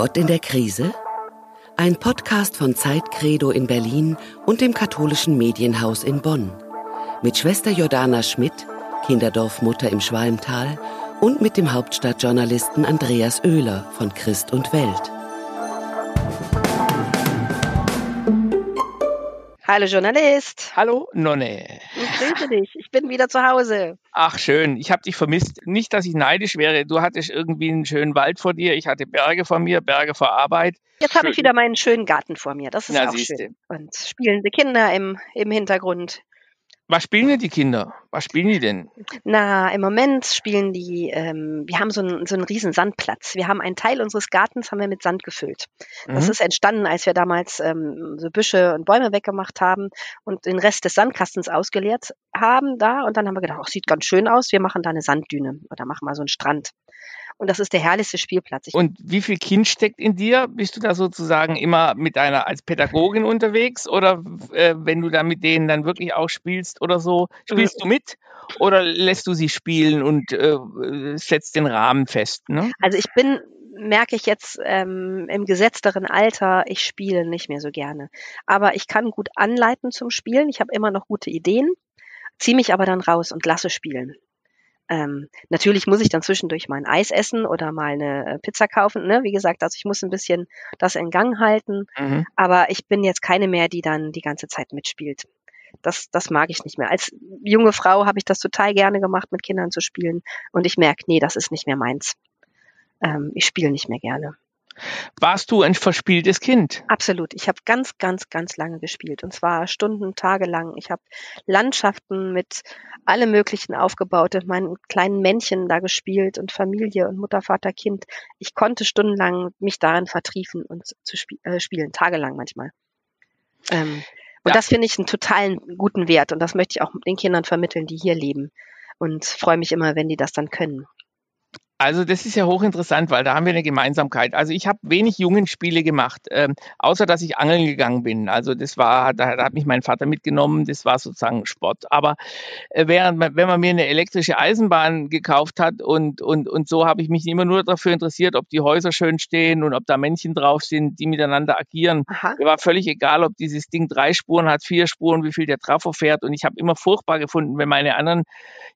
Gott in der Krise? Ein Podcast von Zeitcredo in Berlin und dem katholischen Medienhaus in Bonn. Mit Schwester Jordana Schmidt, Kinderdorfmutter im Schwalmtal und mit dem Hauptstadtjournalisten Andreas Oehler von Christ und Welt. Hallo Journalist. Hallo Nonne. Ich grüße dich. Ich bin wieder zu Hause. Ach schön, ich habe dich vermisst. Nicht, dass ich neidisch wäre. Du hattest irgendwie einen schönen Wald vor dir. Ich hatte Berge vor mir, Berge vor Arbeit. Jetzt habe ich wieder meinen schönen Garten vor mir. Das ist Na, auch siehste. schön. Und spielende Kinder im, im Hintergrund. Was spielen denn die Kinder? Was spielen die denn? Na, im Moment spielen die, ähm, wir haben so einen, so einen riesen Sandplatz. Wir haben einen Teil unseres Gartens haben wir mit Sand gefüllt. Das mhm. ist entstanden, als wir damals ähm, so Büsche und Bäume weggemacht haben und den Rest des Sandkastens ausgeleert haben da. Und dann haben wir gedacht, ach, sieht ganz schön aus, wir machen da eine Sanddüne oder machen mal so einen Strand. Und das ist der herrlichste Spielplatz. Ich und wie viel Kind steckt in dir? Bist du da sozusagen immer mit deiner als Pädagogin unterwegs oder äh, wenn du da mit denen dann wirklich auch spielst oder so, spielst mhm. du mit oder lässt du sie spielen und äh, setzt den Rahmen fest? Ne? Also ich bin merke ich jetzt ähm, im gesetzteren Alter, ich spiele nicht mehr so gerne. Aber ich kann gut anleiten zum Spielen. Ich habe immer noch gute Ideen, ziehe mich aber dann raus und lasse spielen. Ähm, natürlich muss ich dann zwischendurch mal ein Eis essen oder mal eine äh, Pizza kaufen. Ne? Wie gesagt, also ich muss ein bisschen das in Gang halten. Mhm. Aber ich bin jetzt keine mehr, die dann die ganze Zeit mitspielt. Das, das mag ich nicht mehr. Als junge Frau habe ich das total gerne gemacht, mit Kindern zu spielen. Und ich merke, nee, das ist nicht mehr meins. Ähm, ich spiele nicht mehr gerne. Warst du ein verspieltes Kind? Absolut. Ich habe ganz, ganz, ganz lange gespielt. Und zwar Stunden, Tage lang. Ich habe Landschaften mit alle möglichen aufgebaut, meinen kleinen Männchen da gespielt und Familie und Mutter, Vater, Kind. Ich konnte stundenlang mich darin vertriefen und zu sp äh, spielen, tagelang manchmal. Ähm, und ja. das finde ich einen totalen guten Wert. Und das möchte ich auch den Kindern vermitteln, die hier leben. Und freue mich immer, wenn die das dann können. Also das ist ja hochinteressant, weil da haben wir eine Gemeinsamkeit. Also ich habe wenig Jungenspiele gemacht, ähm, außer dass ich angeln gegangen bin. Also das war, da, da, hat mich mein Vater mitgenommen, das war sozusagen Sport. Aber äh, während wenn man mir eine elektrische Eisenbahn gekauft hat und, und, und so habe ich mich immer nur dafür interessiert, ob die Häuser schön stehen und ob da Männchen drauf sind, die miteinander agieren. Aha. Mir war völlig egal, ob dieses Ding drei Spuren hat, vier Spuren, wie viel der Trafo fährt. Und ich habe immer furchtbar gefunden, wenn meine anderen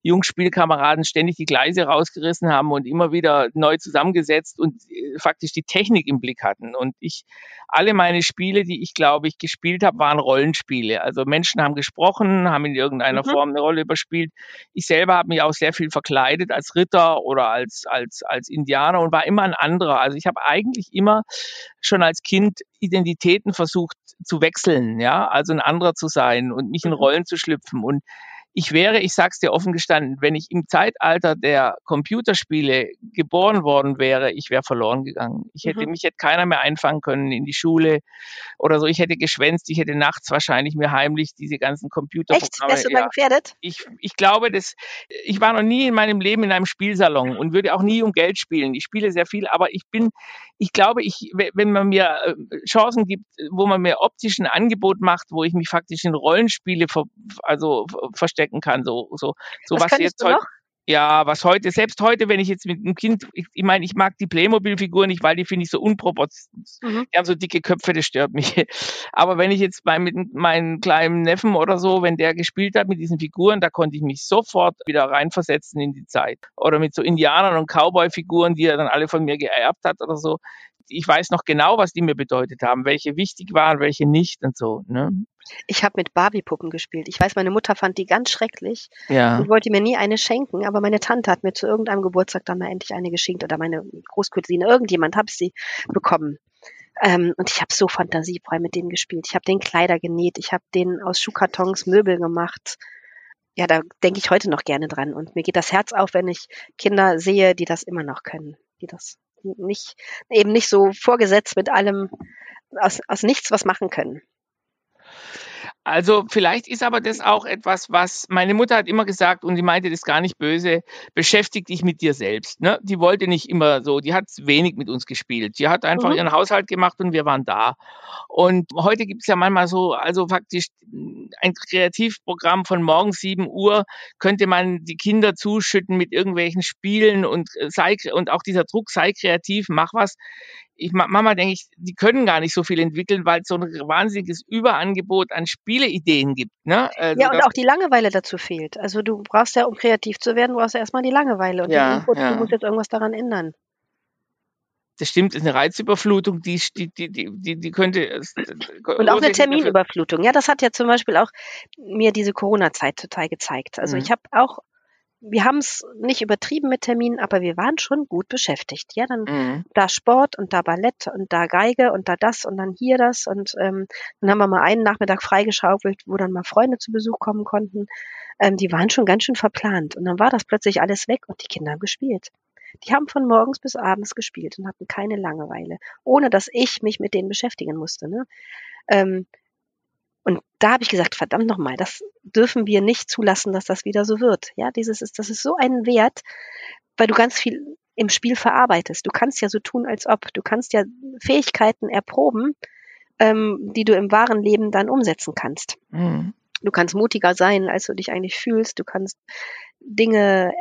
Jungspielkameraden ständig die Gleise rausgerissen haben und immer wieder neu zusammengesetzt und äh, faktisch die Technik im Blick hatten. Und ich, alle meine Spiele, die ich glaube ich gespielt habe, waren Rollenspiele. Also Menschen haben gesprochen, haben in irgendeiner mhm. Form eine Rolle überspielt. Ich selber habe mich auch sehr viel verkleidet als Ritter oder als, als, als Indianer und war immer ein anderer. Also ich habe eigentlich immer schon als Kind Identitäten versucht zu wechseln, ja, also ein anderer zu sein und mich in mhm. Rollen zu schlüpfen. Und ich wäre, ich sag's dir offen gestanden, wenn ich im Zeitalter der Computerspiele geboren worden wäre, ich wäre verloren gegangen. Ich hätte mhm. mich hätte keiner mehr einfangen können in die Schule oder so. Ich hätte geschwänzt, ich hätte nachts wahrscheinlich mir heimlich diese ganzen Computerprogramme. Echt? Wärst du ja, gefährdet? Ich, ich glaube, dass ich war noch nie in meinem Leben in einem Spielsalon und würde auch nie um Geld spielen. Ich spiele sehr viel, aber ich bin, ich glaube, ich, wenn man mir äh, Chancen gibt, wo man mir optisch ein Angebot macht, wo ich mich faktisch in Rollenspiele ver, also verstecke stecken kann. So, so, so was, was jetzt heute. Ja, was heute, selbst heute, wenn ich jetzt mit einem Kind, ich, ich meine, ich mag die Playmobil-Figuren nicht, weil die finde ich so unproportioniert. Mhm. Die haben so dicke Köpfe, das stört mich. Aber wenn ich jetzt bei mit meinem kleinen Neffen oder so, wenn der gespielt hat mit diesen Figuren, da konnte ich mich sofort wieder reinversetzen in die Zeit. Oder mit so Indianern und Cowboy-Figuren, die er dann alle von mir geerbt hat oder so. Ich weiß noch genau, was die mir bedeutet haben, welche wichtig waren, welche nicht und so. Ne? Ich habe mit Barbie-Puppen gespielt. Ich weiß, meine Mutter fand die ganz schrecklich ja. und wollte mir nie eine schenken, aber meine Tante hat mir zu irgendeinem Geburtstag dann mal endlich eine geschenkt oder meine Großcousine, irgendjemand habe ich sie bekommen. Ähm, und ich habe so fantasiefrei mit denen gespielt. Ich habe den Kleider genäht, ich habe den aus Schuhkartons Möbel gemacht. Ja, da denke ich heute noch gerne dran. Und mir geht das Herz auf, wenn ich Kinder sehe, die das immer noch können, die das nicht eben nicht so vorgesetzt mit allem aus, aus nichts was machen können. Also vielleicht ist aber das auch etwas, was meine Mutter hat immer gesagt und sie meinte das gar nicht böse, beschäftig dich mit dir selbst. Ne? Die wollte nicht immer so, die hat wenig mit uns gespielt. Die hat einfach mhm. ihren Haushalt gemacht und wir waren da. Und heute gibt es ja manchmal so, also faktisch ein Kreativprogramm von morgens 7 Uhr könnte man die Kinder zuschütten mit irgendwelchen Spielen und sei und auch dieser Druck, sei kreativ, mach was ich Mama denke ich, die können gar nicht so viel entwickeln, weil es so ein wahnsinniges Überangebot an Spieleideen gibt. Ne? Also ja, und auch die Langeweile dazu fehlt. Also du brauchst ja, um kreativ zu werden, brauchst du erstmal die Langeweile und ja, Input, ja. du musst jetzt irgendwas daran ändern. Das stimmt, ist eine Reizüberflutung, die, die, die, die, die könnte. Und auch eine Terminüberflutung. Ja, das hat ja zum Beispiel auch mir diese Corona-Zeit total gezeigt. Also mhm. ich habe auch wir haben es nicht übertrieben mit Terminen, aber wir waren schon gut beschäftigt. Ja, dann mhm. da Sport und da Ballett und da Geige und da das und dann hier das und ähm, dann haben wir mal einen Nachmittag freigeschaufelt, wo dann mal Freunde zu Besuch kommen konnten. Ähm, die waren schon ganz schön verplant und dann war das plötzlich alles weg und die Kinder haben gespielt. Die haben von morgens bis abends gespielt und hatten keine Langeweile, ohne dass ich mich mit denen beschäftigen musste. Ne? Ähm, und da habe ich gesagt, verdammt nochmal, das dürfen wir nicht zulassen, dass das wieder so wird. Ja, dieses ist, das ist so ein Wert, weil du ganz viel im Spiel verarbeitest. Du kannst ja so tun, als ob. Du kannst ja Fähigkeiten erproben, ähm, die du im wahren Leben dann umsetzen kannst. Mhm. Du kannst mutiger sein, als du dich eigentlich fühlst. Du kannst Dinge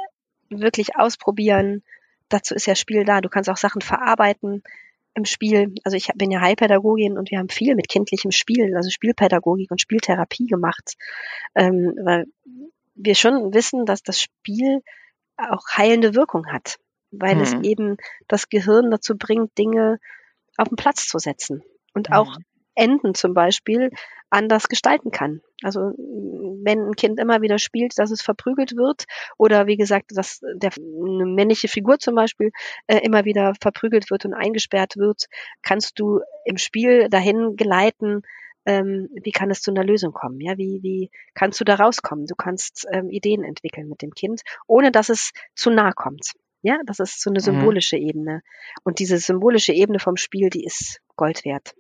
wirklich ausprobieren. Dazu ist ja Spiel da. Du kannst auch Sachen verarbeiten im Spiel, also ich bin ja Heilpädagogin und wir haben viel mit kindlichem Spiel, also Spielpädagogik und Spieltherapie gemacht, ähm, weil wir schon wissen, dass das Spiel auch heilende Wirkung hat, weil mhm. es eben das Gehirn dazu bringt, Dinge auf den Platz zu setzen und mhm. auch Enden zum Beispiel anders gestalten kann. Also wenn ein Kind immer wieder spielt, dass es verprügelt wird oder wie gesagt, dass der eine männliche Figur zum Beispiel äh, immer wieder verprügelt wird und eingesperrt wird, kannst du im Spiel dahin geleiten, ähm, wie kann es zu einer Lösung kommen? Ja, wie, wie kannst du da rauskommen? Du kannst ähm, Ideen entwickeln mit dem Kind, ohne dass es zu nah kommt. Ja, das ist so eine mhm. symbolische mhm. Ebene. Und diese symbolische Ebene vom Spiel, die ist Gold wert.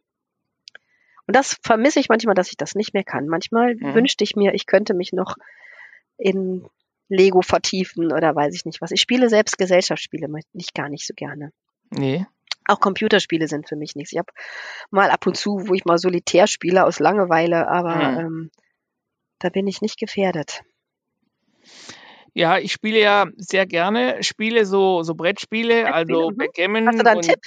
Und das vermisse ich manchmal, dass ich das nicht mehr kann. Manchmal mhm. wünschte ich mir, ich könnte mich noch in Lego vertiefen oder weiß ich nicht was. Ich spiele selbst Gesellschaftsspiele nicht gar nicht so gerne. Nee. Auch Computerspiele sind für mich nichts. Ich habe mal ab und zu, wo ich mal solitär spiele aus Langeweile, aber mhm. ähm, da bin ich nicht gefährdet. Ja, ich spiele ja sehr gerne Spiele, so, so Brettspiele, Brettspiele also mhm. Backgammon. Hast du da einen Tipp?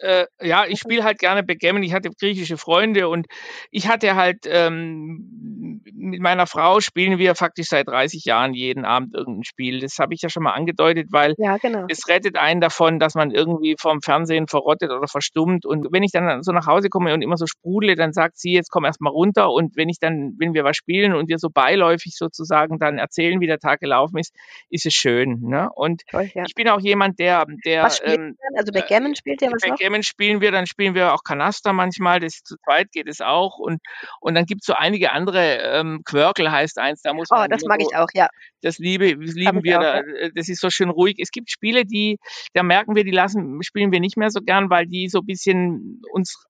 Äh, ja, ich spiele halt gerne Backgammon. Ich hatte griechische Freunde und ich hatte halt ähm, mit meiner Frau spielen wir faktisch seit 30 Jahren jeden Abend irgendein Spiel. Das habe ich ja schon mal angedeutet, weil ja, genau. es rettet einen davon, dass man irgendwie vom Fernsehen verrottet oder verstummt. Und wenn ich dann so nach Hause komme und immer so sprudle, dann sagt sie, jetzt komm erst mal runter. Und wenn ich dann, wenn wir was spielen und wir so beiläufig sozusagen dann erzählen, wie der Tag gelaufen ist, ist es schön. Ne? Und Toll, ja. ich bin auch jemand, der, der was spielt ähm, also Backgammon spielt ja was Backgammon spielen wir, dann spielen wir auch Kanaster manchmal, das zu zweit geht es auch. Und, und dann gibt es so einige andere, ähm, Quirkel heißt eins, da muss man. Oh, das mag so, ich auch, ja. Das liebe, das lieben wir, auch, da, ja. das ist so schön ruhig. Es gibt Spiele, die, da merken wir, die lassen, spielen wir nicht mehr so gern, weil die so ein bisschen uns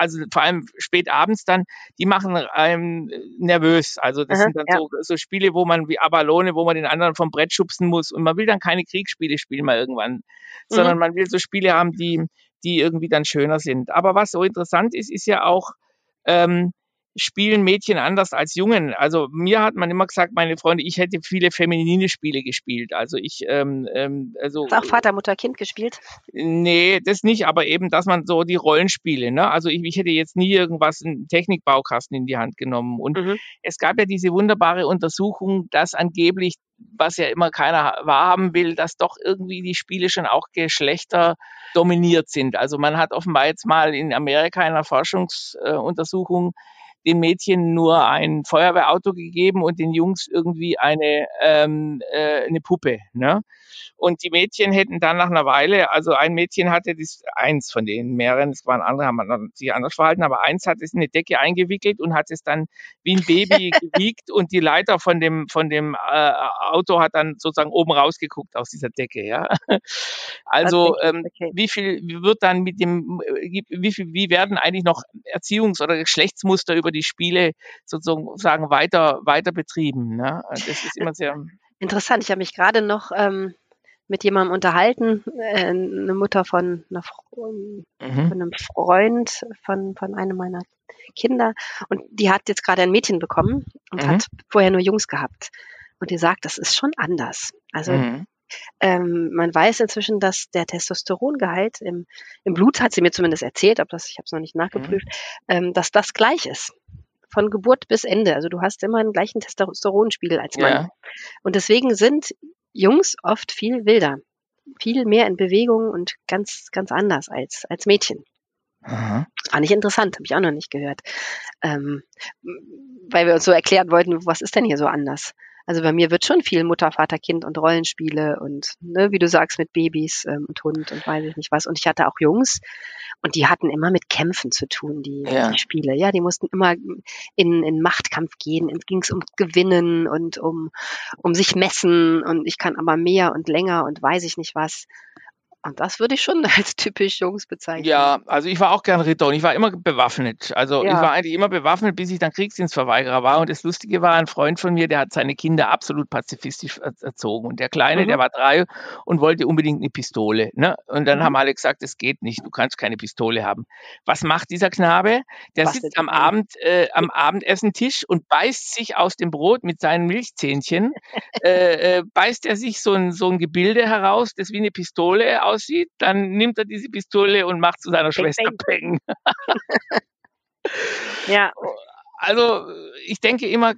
also vor allem spät abends dann, die machen einem nervös. Also das Aha, sind dann ja. so, so Spiele, wo man wie Abalone, wo man den anderen vom Brett schubsen muss und man will dann keine Kriegsspiele spielen mal irgendwann, mhm. sondern man will so Spiele haben, die, die irgendwie dann schöner sind. Aber was so interessant ist, ist ja auch, ähm, spielen Mädchen anders als Jungen. Also mir hat man immer gesagt, meine Freunde, ich hätte viele feminine Spiele gespielt. Also ich, ähm, ähm, also Hast auch Vater, Mutter, Kind gespielt? Nee, das nicht, aber eben, dass man so die Rollenspiele, ne? Also ich, ich hätte jetzt nie irgendwas, einen Technikbaukasten in die Hand genommen. Und mhm. es gab ja diese wunderbare Untersuchung, dass angeblich was ja immer keiner wahrhaben will, dass doch irgendwie die Spiele schon auch Geschlechter dominiert sind. Also man hat offenbar jetzt mal in Amerika in einer Forschungsuntersuchung den Mädchen nur ein Feuerwehrauto gegeben und den Jungs irgendwie eine, ähm, äh, eine Puppe. Ne? Und die Mädchen hätten dann nach einer Weile, also ein Mädchen hatte das, eins von den mehreren, es waren andere, haben sich anders verhalten, aber eins hat es in eine Decke eingewickelt und hat es dann wie ein Baby gewiegt und die Leiter von dem, von dem äh, Auto hat dann sozusagen oben rausgeguckt aus dieser Decke, ja. Also ähm, okay. wie viel wird dann mit dem, äh, wie viel, wie werden eigentlich noch Erziehungs- oder Geschlechtsmuster über die Spiele sozusagen weiter, weiter betrieben? Ne? Das ist immer sehr Interessant. Ich habe mich gerade noch ähm, mit jemandem unterhalten, äh, eine Mutter von, einer, mhm. von einem Freund von, von einem meiner Kinder. Und die hat jetzt gerade ein Mädchen bekommen und mhm. hat vorher nur Jungs gehabt. Und die sagt, das ist schon anders. Also mhm. ähm, man weiß inzwischen, dass der Testosterongehalt im, im Blut, hat sie mir zumindest erzählt, ob das, ich habe es noch nicht nachgeprüft, mhm. ähm, dass das gleich ist. Von Geburt bis Ende. Also du hast immer den gleichen Testosteronspiegel als Mann. Ja. Und deswegen sind Jungs oft viel wilder, viel mehr in Bewegung und ganz, ganz anders als, als Mädchen. Aha. Fand ich interessant, habe ich auch noch nicht gehört. Ähm, weil wir uns so erklären wollten, was ist denn hier so anders? Also bei mir wird schon viel Mutter, Vater, Kind und Rollenspiele und ne, wie du sagst, mit Babys ähm, und Hund und weiß ich nicht was. Und ich hatte auch Jungs und die hatten immer mit Kämpfen zu tun, die, ja. die Spiele. Ja, die mussten immer in, in Machtkampf gehen. Es ging um Gewinnen und um, um sich messen und ich kann aber mehr und länger und weiß ich nicht was. Und das würde ich schon als typisch Jungs bezeichnen. Ja, also ich war auch gern Ritter und ich war immer bewaffnet. Also ja. ich war eigentlich immer bewaffnet, bis ich dann Kriegsdienstverweigerer war. Und das Lustige war, ein Freund von mir, der hat seine Kinder absolut pazifistisch erzogen. Und der Kleine, mhm. der war drei und wollte unbedingt eine Pistole. Ne? Und dann mhm. haben alle gesagt, es geht nicht, du kannst keine Pistole haben. Was macht dieser Knabe? Der Was sitzt am Abend äh, am Abendessentisch und beißt sich aus dem Brot mit seinen Milchzähnchen, äh, äh, beißt er sich so ein, so ein Gebilde heraus, das wie eine Pistole aussieht, dann nimmt er diese Pistole und macht zu seiner Schwester Peng. ja. Also ich denke immer,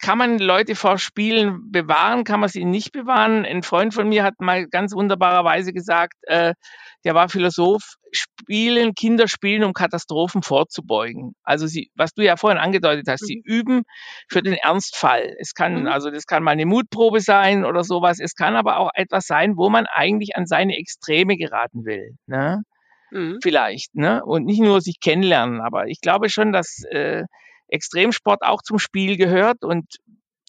kann man Leute vor Spielen bewahren, kann man sie nicht bewahren. Ein Freund von mir hat mal ganz wunderbarerweise gesagt, äh, der war Philosoph, spielen, Kinder spielen, um Katastrophen vorzubeugen. Also sie, was du ja vorhin angedeutet hast, sie mhm. üben für den Ernstfall. Es kann, mhm. also das kann mal eine Mutprobe sein oder sowas. Es kann aber auch etwas sein, wo man eigentlich an seine Extreme geraten will. Ne? Mhm. Vielleicht, ne? Und nicht nur sich kennenlernen, aber ich glaube schon, dass äh, Extremsport auch zum Spiel gehört und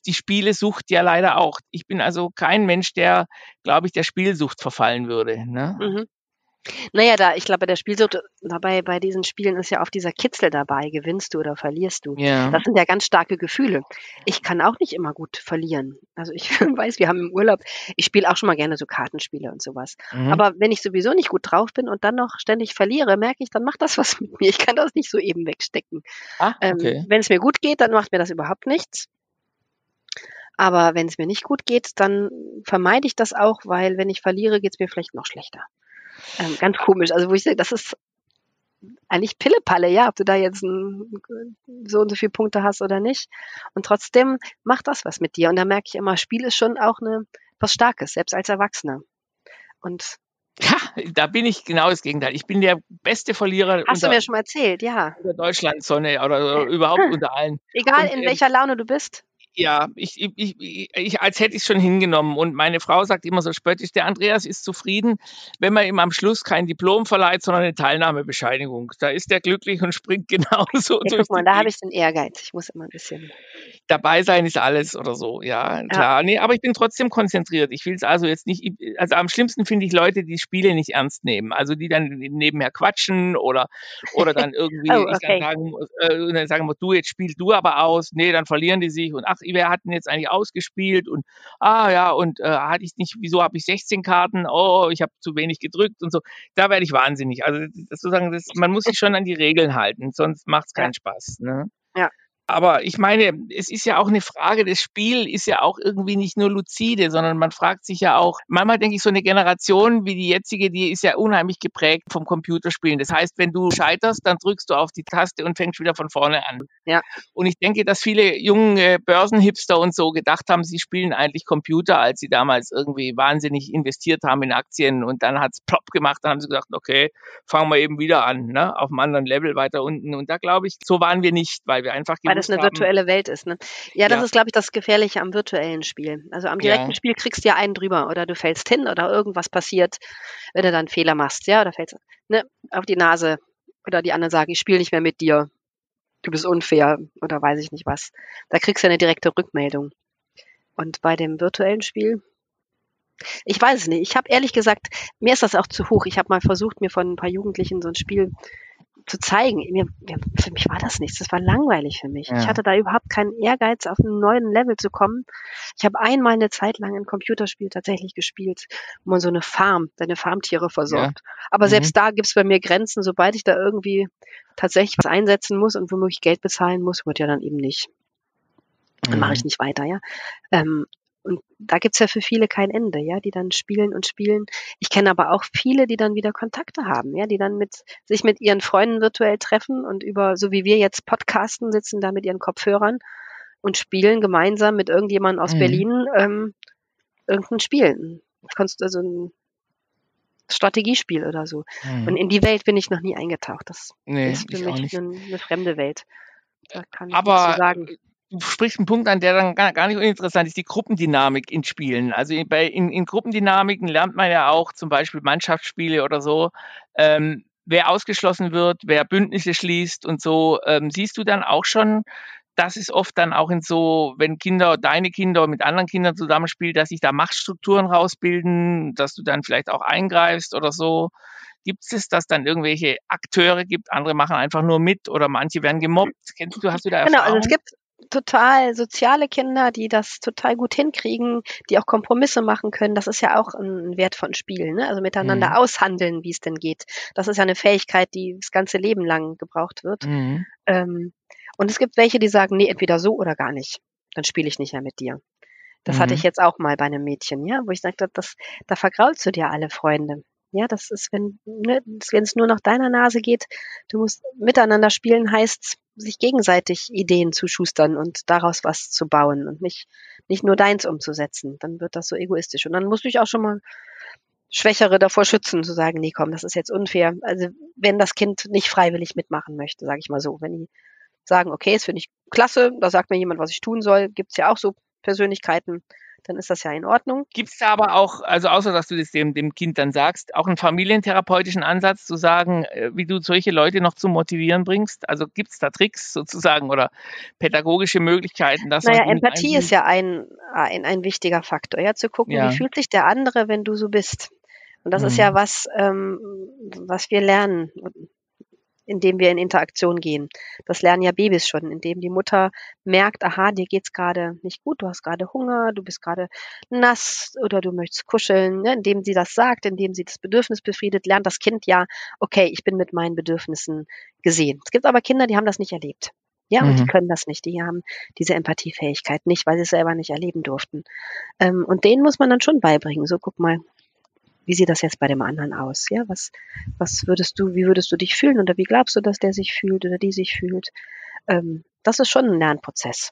die Spielesucht ja leider auch. Ich bin also kein Mensch, der, glaube ich, der Spielsucht verfallen würde. Ne? Mhm. Naja, da, ich glaube, der Spielsucht dabei bei diesen Spielen ist ja oft dieser Kitzel dabei, gewinnst du oder verlierst du. Ja. Das sind ja ganz starke Gefühle. Ich kann auch nicht immer gut verlieren. Also ich weiß, wir haben im Urlaub, ich spiele auch schon mal gerne so Kartenspiele und sowas. Mhm. Aber wenn ich sowieso nicht gut drauf bin und dann noch ständig verliere, merke ich, dann macht das was mit mir. Ich kann das nicht so eben wegstecken. Ah, okay. ähm, wenn es mir gut geht, dann macht mir das überhaupt nichts. Aber wenn es mir nicht gut geht, dann vermeide ich das auch, weil wenn ich verliere, geht es mir vielleicht noch schlechter. Ähm, ganz komisch. Also wo ich sage, das ist eigentlich Pillepalle, ja, ob du da jetzt ein, so und so viele Punkte hast oder nicht. Und trotzdem macht das was mit dir. Und da merke ich immer, Spiel ist schon auch eine, was Starkes, selbst als Erwachsener. Und ja, da bin ich genau das Gegenteil. Ich bin der beste Verlierer. Hast unter, du mir schon mal erzählt, ja. Unter Deutschlandsonne oder, oder überhaupt unter allen. Egal, und, in ähm, welcher Laune du bist ja, ich, ich, ich, als hätte ich es schon hingenommen. Und meine Frau sagt immer so spöttisch, der Andreas ist zufrieden, wenn man ihm am Schluss kein Diplom verleiht, sondern eine Teilnahmebescheinigung. Da ist er glücklich und springt genauso ja, durch. Guck mal, da habe ich den Ehrgeiz. Ich muss immer ein bisschen. Dabei sein ist alles oder so, ja, klar. Ja. Nee, aber ich bin trotzdem konzentriert. Ich will es also jetzt nicht, also am schlimmsten finde ich Leute, die Spiele nicht ernst nehmen. Also die dann nebenher quatschen oder, oder dann irgendwie, oh, okay. ich dann sagen, äh, dann sagen du, jetzt spielst du aber aus. Nee, dann verlieren die sich und ach, wer hat denn jetzt eigentlich ausgespielt und ah ja, und äh, hatte ich nicht, wieso habe ich 16 Karten? Oh, ich habe zu wenig gedrückt und so. Da werde ich wahnsinnig. Also das, sozusagen, das, man muss sich schon an die Regeln halten, sonst macht es keinen ja. Spaß. Ne? Ja. Aber ich meine, es ist ja auch eine Frage, das Spiel ist ja auch irgendwie nicht nur lucide, sondern man fragt sich ja auch, manchmal denke ich, so eine Generation wie die jetzige, die ist ja unheimlich geprägt vom Computerspielen. Das heißt, wenn du scheiterst, dann drückst du auf die Taste und fängst wieder von vorne an. Ja. Und ich denke, dass viele junge Börsenhipster und so gedacht haben, sie spielen eigentlich Computer, als sie damals irgendwie wahnsinnig investiert haben in Aktien und dann hat's plopp gemacht, dann haben sie gedacht, okay, fangen wir eben wieder an, ne, auf einem anderen Level weiter unten. Und da glaube ich, so waren wir nicht, weil wir einfach weil das eine virtuelle Welt ist. Ne? Ja, das ja. ist, glaube ich, das Gefährliche am virtuellen Spiel. Also am direkten ja. Spiel kriegst du ja einen drüber oder du fällst hin oder irgendwas passiert, wenn du dann Fehler machst, ja, oder fällst ne, auf die Nase oder die anderen sagen, ich spiele nicht mehr mit dir, du bist unfair oder weiß ich nicht was. Da kriegst du eine direkte Rückmeldung. Und bei dem virtuellen Spiel, ich weiß es nicht. Ich habe ehrlich gesagt, mir ist das auch zu hoch. Ich habe mal versucht, mir von ein paar Jugendlichen so ein Spiel zu zeigen. Mir, für mich war das nichts. Das war langweilig für mich. Ja. Ich hatte da überhaupt keinen Ehrgeiz, auf einen neuen Level zu kommen. Ich habe einmal eine Zeit lang ein Computerspiel tatsächlich gespielt, wo man so eine Farm, deine Farmtiere versorgt. Ja. Aber mhm. selbst da gibt's bei mir Grenzen. Sobald ich da irgendwie tatsächlich was einsetzen muss und womöglich Geld bezahlen muss, wird ja dann eben nicht. Dann mhm. mache ich nicht weiter, ja. Ähm, und da gibt's ja für viele kein Ende, ja, die dann spielen und spielen. Ich kenne aber auch viele, die dann wieder Kontakte haben, ja, die dann mit sich mit ihren Freunden virtuell treffen und über, so wie wir jetzt podcasten, sitzen da mit ihren Kopfhörern und spielen gemeinsam mit irgendjemandem aus Mhm. Berlin ähm, irgendein Spiel. Also ein Strategiespiel oder so. Und Mhm. in die Welt bin ich noch nie eingetaucht. Das Nee, ist für mich eine, eine fremde Welt. Da kann ich Aber sagen. Du sprichst einen Punkt an, der dann gar, gar nicht uninteressant ist, die Gruppendynamik in Spielen. Also in- bei, in, in Gruppendynamiken lernt man ja auch zum Beispiel Mannschaftsspiele oder so, ähm, wer ausgeschlossen wird, wer Bündnisse schließt und so. Ähm, siehst du dann auch schon, dass es oft dann auch in so, wenn Kinder, deine Kinder mit anderen Kindern zusammenspielen, dass sich da Machtstrukturen rausbilden, dass du dann vielleicht auch eingreifst oder so. Gibt es, dass dann irgendwelche Akteure gibt, andere machen einfach nur mit oder manche werden gemobbt? Kennst du, hast du da Genau, Erfahrung? also es gibt total soziale Kinder, die das total gut hinkriegen, die auch Kompromisse machen können. Das ist ja auch ein Wert von Spielen, ne? also miteinander Mhm. aushandeln, wie es denn geht. Das ist ja eine Fähigkeit, die das ganze Leben lang gebraucht wird. Mhm. Ähm, und es gibt welche, die sagen, nee, entweder so oder gar nicht. Dann spiele ich nicht mehr mit dir. Das hatte Mhm. ich jetzt auch mal bei einem Mädchen, ja, wo ich sagte, das, da vergraulst du dir alle Freunde. Ja, das ist, wenn ne, es nur nach deiner Nase geht, du musst miteinander spielen, heißt sich gegenseitig Ideen zu schustern und daraus was zu bauen und nicht, nicht nur deins umzusetzen. Dann wird das so egoistisch. Und dann musst du dich auch schon mal Schwächere davor schützen, zu sagen, nee, komm, das ist jetzt unfair. Also wenn das Kind nicht freiwillig mitmachen möchte, sage ich mal so. Wenn die sagen, okay, das finde ich klasse, da sagt mir jemand, was ich tun soll, gibt's ja auch so Persönlichkeiten, dann ist das ja in Ordnung. Gibt es da aber auch, also außer dass du das dem, dem Kind dann sagst, auch einen familientherapeutischen Ansatz zu sagen, äh, wie du solche Leute noch zum Motivieren bringst? Also gibt es da Tricks sozusagen oder pädagogische Möglichkeiten, dass Naja, Empathie ist ja ein, ein, ein wichtiger Faktor, ja, zu gucken, Ja. wie fühlt sich der andere, wenn du so bist. Und das ist ja Mhm. was, ähm, was wir lernen, indem wir in Interaktion gehen. Das lernen ja Babys schon, indem die Mutter merkt, aha, dir geht's gerade nicht gut, du hast gerade Hunger, du bist gerade nass oder du möchtest kuscheln. Ne? Indem sie das sagt, indem sie das Bedürfnis befriedet, lernt das Kind ja, okay, ich bin mit meinen Bedürfnissen gesehen. Es gibt aber Kinder, die haben das nicht erlebt. Ja, und die Mhm. können das nicht. Die haben diese Empathiefähigkeit nicht, weil sie es selber nicht erleben durften. Ähm, und denen muss man dann schon beibringen. So, guck mal, wie sieht das jetzt bei dem anderen aus? Ja, was, was würdest du, wie würdest du dich fühlen oder wie glaubst du, dass der sich fühlt oder die sich fühlt? Ähm, das ist schon ein Lernprozess.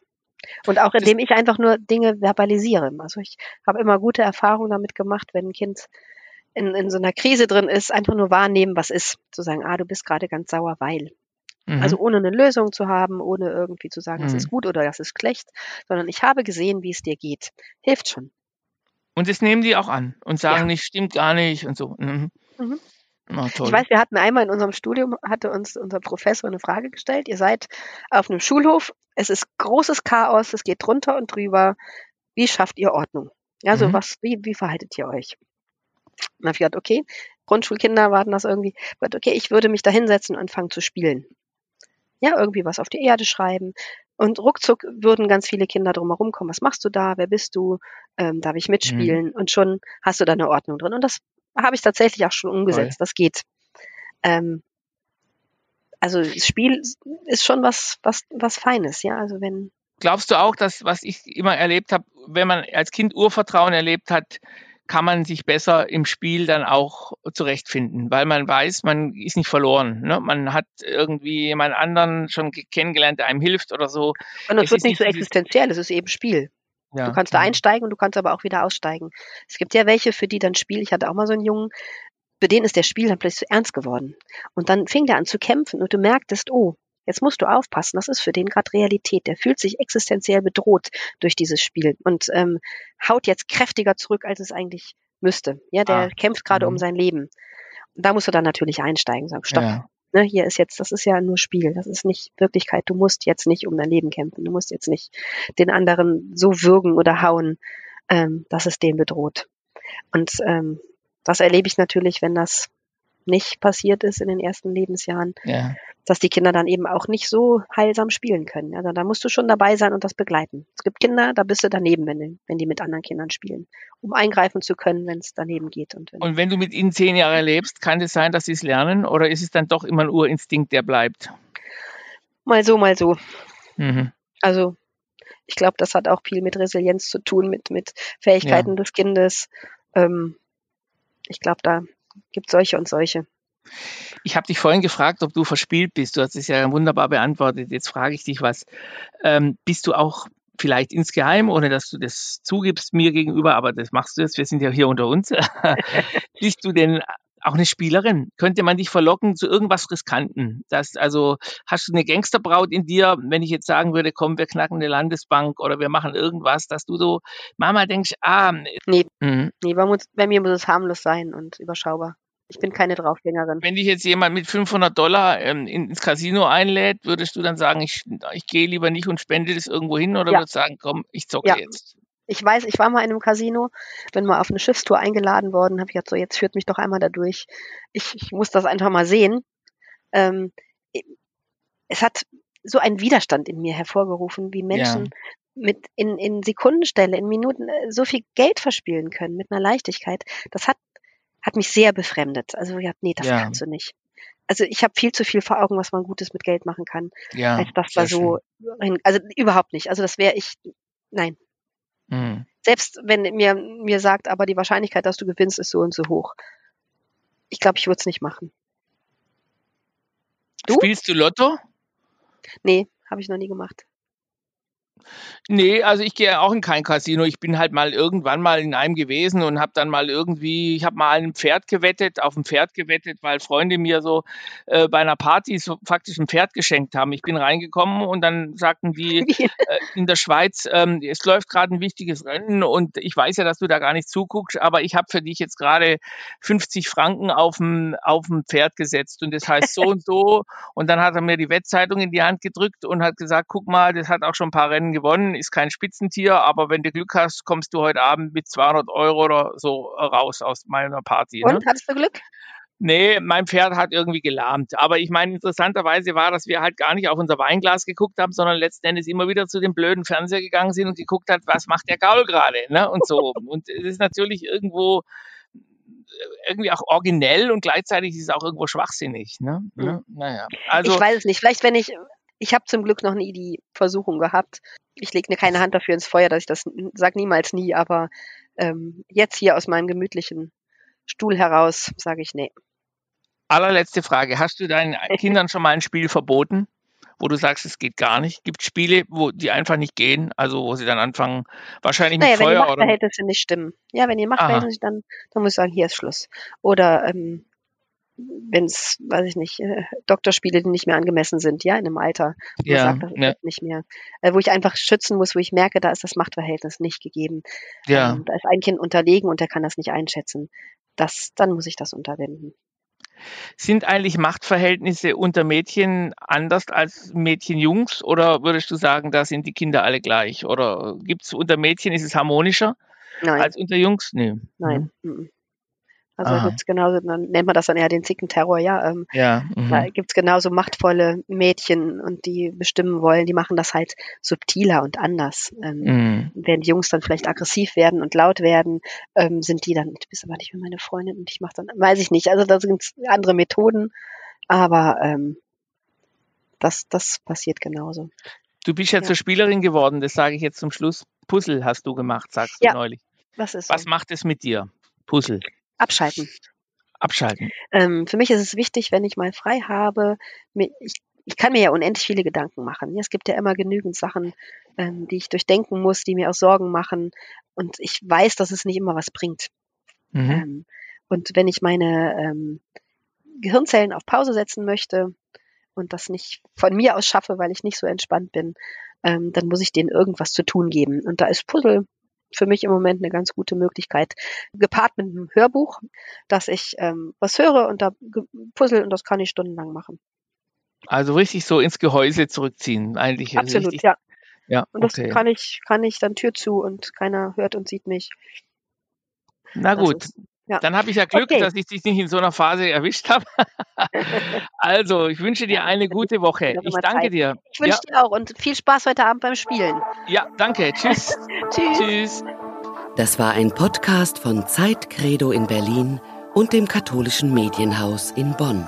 Und auch indem ich einfach nur Dinge verbalisiere. Also ich habe immer gute Erfahrungen damit gemacht, wenn ein Kind in, in so einer Krise drin ist, einfach nur wahrnehmen, was ist. Zu sagen, ah, du bist gerade ganz sauer, weil. Also mhm. ohne eine Lösung zu haben, ohne irgendwie zu sagen, das ist Mhm. gut oder das ist schlecht, sondern ich habe gesehen, wie es dir geht. Hilft schon. Und das nehmen die auch an und sagen Ja. nicht, stimmt gar nicht und so. Mhm. Mhm. Oh, Ich weiß, wir hatten einmal in unserem Studium, hatte uns unser Professor eine Frage gestellt. Ihr seid auf einem Schulhof, es ist großes Chaos, es geht drunter und drüber. Wie schafft ihr Ordnung? Also Mhm. was, wie, wie verhaltet ihr euch? Und dann habe ich gedacht, okay, Grundschulkinder warten das irgendwie. Ich Okay, ich würde mich da hinsetzen und anfangen zu spielen. Ja, irgendwie was auf die Erde schreiben. Und ruckzuck würden ganz viele Kinder drumherum kommen. Was machst du da? Wer bist du? Ähm, darf ich Mhm. mitspielen? Und schon hast du da eine Ordnung drin. Und das habe ich tatsächlich auch schon umgesetzt. Das geht. Ähm, also das Spiel ist schon was, was, was Feines, ja. Also wenn, Glaubst du auch, dass, was ich immer erlebt habe, wenn man als Kind Urvertrauen erlebt hat, kann man sich besser im Spiel dann auch zurechtfinden, weil man weiß, man ist nicht verloren. Ne? Man hat irgendwie jemand anderen schon ge- kennengelernt, der einem hilft oder so. und es Es wird ist nicht so existenziell, es ist eben Spiel. Du ja, kannst da mhm. einsteigen und du kannst aber auch wieder aussteigen. Es gibt ja welche, für die dann Spiel, ich hatte auch mal so einen Jungen, für den ist der Spiel dann plötzlich zu ernst geworden. Und dann fing der an zu kämpfen und du merktest, oh, jetzt musst du aufpassen, das ist für den gerade Realität. Der fühlt sich existenziell bedroht durch dieses Spiel und ähm, haut jetzt kräftiger zurück, als es eigentlich müsste. Ja, der Ah, kämpft gerade um mhm. sein Leben. Und da musst du dann natürlich einsteigen, sagen, stopp, ja, ne, hier ist jetzt, das ist ja nur Spiel, das ist nicht Wirklichkeit. Du musst jetzt nicht um dein Leben kämpfen, du musst jetzt nicht den anderen so würgen oder hauen, ähm, dass es den bedroht. Und ähm, das erlebe ich natürlich, wenn das nicht passiert ist in den ersten Lebensjahren, ja. dass die Kinder dann eben auch nicht so heilsam spielen können. Also da musst du schon dabei sein und das begleiten. Es gibt Kinder, da bist du daneben, wenn die, wenn die mit anderen Kindern spielen, um eingreifen zu können, wenn es daneben geht. Und wenn Und wenn du mit ihnen zehn Jahre lebst, kann es sein, dass sie es lernen oder ist es dann doch immer ein Urinstinkt, der bleibt? mal so, mal so. Mhm. Also Ich glaube, das hat auch viel mit Resilienz zu tun, mit, mit Fähigkeiten ja. des Kindes. Ähm, ich glaube, da gibt solche und solche. Ich habe dich vorhin gefragt, ob du verspielt bist. Du hast es ja wunderbar beantwortet. Jetzt frage ich dich was. Ähm, bist du auch vielleicht insgeheim, ohne dass du das zugibst mir gegenüber, aber das machst du jetzt, wir sind ja hier unter uns. bist du denn auch eine Spielerin? Könnte man dich verlocken zu irgendwas Riskanten? Das, also hast du eine Gangsterbraut in dir, wenn ich jetzt sagen würde, komm, wir knacken eine Landesbank oder wir machen irgendwas, dass du so Mama denkst, ah. Nee, mhm. nee bei, bei mir muss es harmlos sein und überschaubar. Ich bin keine Draufgängerin. Wenn dich jetzt jemand mit 500 Dollar ähm, ins Casino einlädt, würdest du dann sagen, ich, ich gehe lieber nicht und spende das irgendwo hin oder ja. würdest sagen, komm, ich zocke ja. jetzt? Ich weiß, ich war mal in einem Casino, bin mal auf eine Schiffstour eingeladen worden, habe ich gesagt, so jetzt führt mich doch einmal da durch. Ich, ich muss das einfach mal sehen. Ähm, es hat so einen Widerstand in mir hervorgerufen, wie Menschen ja. mit in, in Sekundenstelle, in Minuten äh, so viel Geld verspielen können mit einer Leichtigkeit. Das hat hat mich sehr befremdet. Also ja, nee, das ja. kannst du nicht. Also ich habe viel zu viel vor Augen, was man Gutes mit Geld machen kann, ja, als das da so, schön. also überhaupt nicht. Also das wäre ich, nein. Mhm. Selbst wenn mir mir sagt, aber die Wahrscheinlichkeit, dass du gewinnst, ist so und so hoch. Ich glaube, ich würde es nicht machen. Du? Spielst du Lotto? Nee, habe ich noch nie gemacht. Nee, also ich gehe auch in kein Casino. Ich bin halt mal irgendwann mal in einem gewesen und habe dann mal irgendwie, ich habe mal ein Pferd gewettet, auf ein Pferd gewettet, weil Freunde mir so äh, bei einer Party so faktisch ein Pferd geschenkt haben. Ich bin reingekommen und dann sagten die äh, in der Schweiz, ähm, es läuft gerade ein wichtiges Rennen und ich weiß ja, dass du da gar nicht zuguckst, aber ich habe für dich jetzt gerade 50 Franken auf ein, auf ein Pferd gesetzt und das heißt so und so. Und dann hat er mir die Wettzeitung in die Hand gedrückt und hat gesagt, guck mal, das hat auch schon ein paar Rennen gewonnen, ist kein Spitzentier, aber wenn du Glück hast, kommst du heute Abend mit 200 Euro oder so raus aus meiner Party. Und, ne? hattest du Glück? Nee, mein Pferd hat irgendwie gelahmt. Aber ich meine, interessanterweise war, dass wir halt gar nicht auf unser Weinglas geguckt haben, sondern letzten Endes immer wieder zu dem blöden Fernseher gegangen sind und geguckt hat, was macht der Gaul gerade, ne? Und so. und es ist natürlich irgendwo irgendwie auch originell und gleichzeitig ist es auch irgendwo schwachsinnig. Ne? Mhm. Naja. Also, ich weiß es nicht. Vielleicht, wenn ich, ich habe zum Glück noch nie die Versuchung gehabt, ich lege mir keine Hand dafür ins Feuer, dass ich das sag niemals nie, aber ähm, jetzt hier aus meinem gemütlichen Stuhl heraus sage ich nee. Allerletzte Frage. Hast du deinen Kindern schon mal ein Spiel verboten, wo du sagst, es geht gar nicht? Gibt es Spiele, wo die einfach nicht gehen, also wo sie dann anfangen, wahrscheinlich mit naja, Feuer wenn die Machtverhältnisse nicht stimmen. Ja, wenn die Machtverhältnisse dann, dann muss ich sagen, hier ist Schluss. Oder ähm, wenn es, weiß ich nicht, äh, Doktorspiele, die nicht mehr angemessen sind, ja, in einem Alter, wo ja, sagt, das ja. nicht mehr, äh, wo ich einfach schützen muss, wo ich merke, da ist das Machtverhältnis nicht gegeben. Ja. Ähm, da ist ein Kind unterlegen und der kann das nicht einschätzen. Das, dann muss ich das unterbinden. Sind eigentlich Machtverhältnisse unter Mädchen anders als Mädchen-Jungs oder würdest du sagen, da sind die Kinder alle gleich? Oder gibt es unter Mädchen, ist es harmonischer Nein. als unter Jungs? Nee. Nein. Mhm. Also gibt's genauso, dann nennt man das dann eher den Zickenterror, ja. Ähm, ja mhm. Da gibt's genauso machtvolle Mädchen und die bestimmen wollen, die machen das halt subtiler und anders. Ähm, mhm. Wenn die Jungs dann vielleicht aggressiv werden und laut werden, ähm, sind die dann, du bist aber nicht mehr meine Freundin und ich mach dann, weiß ich nicht. Also da sind andere Methoden, aber ähm, das, das passiert genauso. Du bist ja, ja. zur Spielerin geworden, das sage ich jetzt zum Schluss. Puzzle hast du gemacht, sagst du ja. neulich. Was ist Was so? macht es mit dir? Puzzle. Abschalten. Abschalten. Ähm, für mich ist es wichtig, wenn ich mal frei habe, ich, ich kann mir ja unendlich viele Gedanken machen. Es gibt ja immer genügend Sachen, ähm, die ich durchdenken muss, die mir auch Sorgen machen. Und ich weiß, dass es nicht immer was bringt. Mhm. Ähm, und wenn ich meine ähm, Gehirnzellen auf Pause setzen möchte und das nicht von mir aus schaffe, weil ich nicht so entspannt bin, ähm, dann muss ich denen irgendwas zu tun geben. Und da ist Puzzle für mich im Moment eine ganz gute Möglichkeit. Gepaart mit einem Hörbuch, dass ich ähm, was höre und da puzzle und das kann ich stundenlang machen. Also richtig so ins Gehäuse zurückziehen, eigentlich. Absolut, richtig, ja. Ja, und das okay. kann ich, kann ich dann Tür zu und keiner hört und sieht mich. Na gut, ja. Dann habe ich ja Glück, okay. dass ich dich nicht in so einer Phase erwischt habe. also, ich wünsche dir eine gute Woche. Ich danke dir. Ich wünsche ja. dir auch und viel Spaß heute Abend beim Spielen. Ja, danke. Tschüss. Tschüss. Tschüss. Das war ein Podcast von Zeit Credo in Berlin und dem katholischen Medienhaus in Bonn.